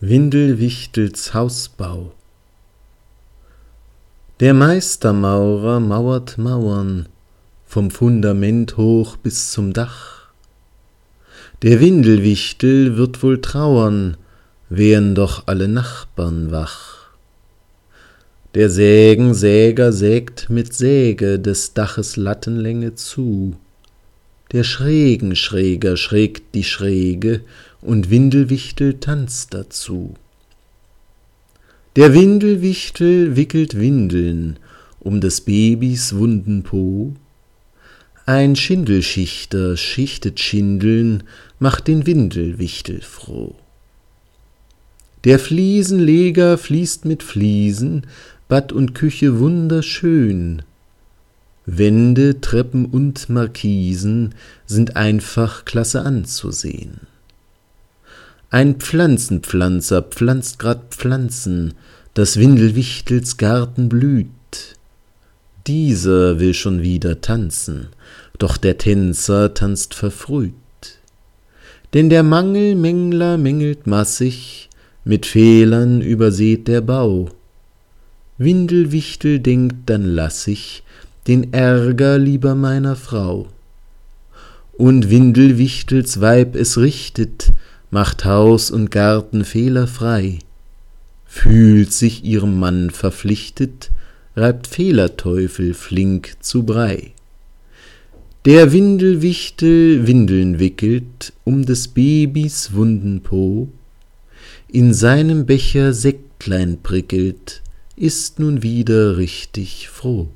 Windelwichtels Hausbau Der Meistermaurer mauert Mauern vom Fundament hoch bis zum Dach. Der Windelwichtel wird wohl trauern, wären doch alle Nachbarn wach. Der Sägensäger sägt mit Säge des Daches Lattenlänge zu. Der Schrägen Schräger schrägt die Schräge und Windelwichtel tanzt dazu. Der Windelwichtel wickelt Windeln um des Babys wunden Po. Ein Schindelschichter schichtet Schindeln, macht den Windelwichtel froh. Der Fliesenleger fließt mit Fliesen, Bad und Küche wunderschön. Wände, Treppen und Markisen sind einfach klasse anzusehen. Ein Pflanzenpflanzer pflanzt grad Pflanzen, das Windelwichtels Garten blüht. Dieser will schon wieder tanzen, doch der Tänzer tanzt verfrüht. Denn der Mangelmängler mängelt massig, mit Fehlern übersät der Bau. Windelwichtel denkt, dann lass ich den Ärger lieber meiner Frau. Und Windelwichtels Weib es richtet, macht Haus und Garten fehlerfrei, fühlt sich ihrem Mann verpflichtet, reibt Fehlerteufel flink zu Brei. Der Windelwichtel Windeln wickelt um des Babys wunden Po, in seinem Becher Sektlein prickelt, ist nun wieder richtig froh.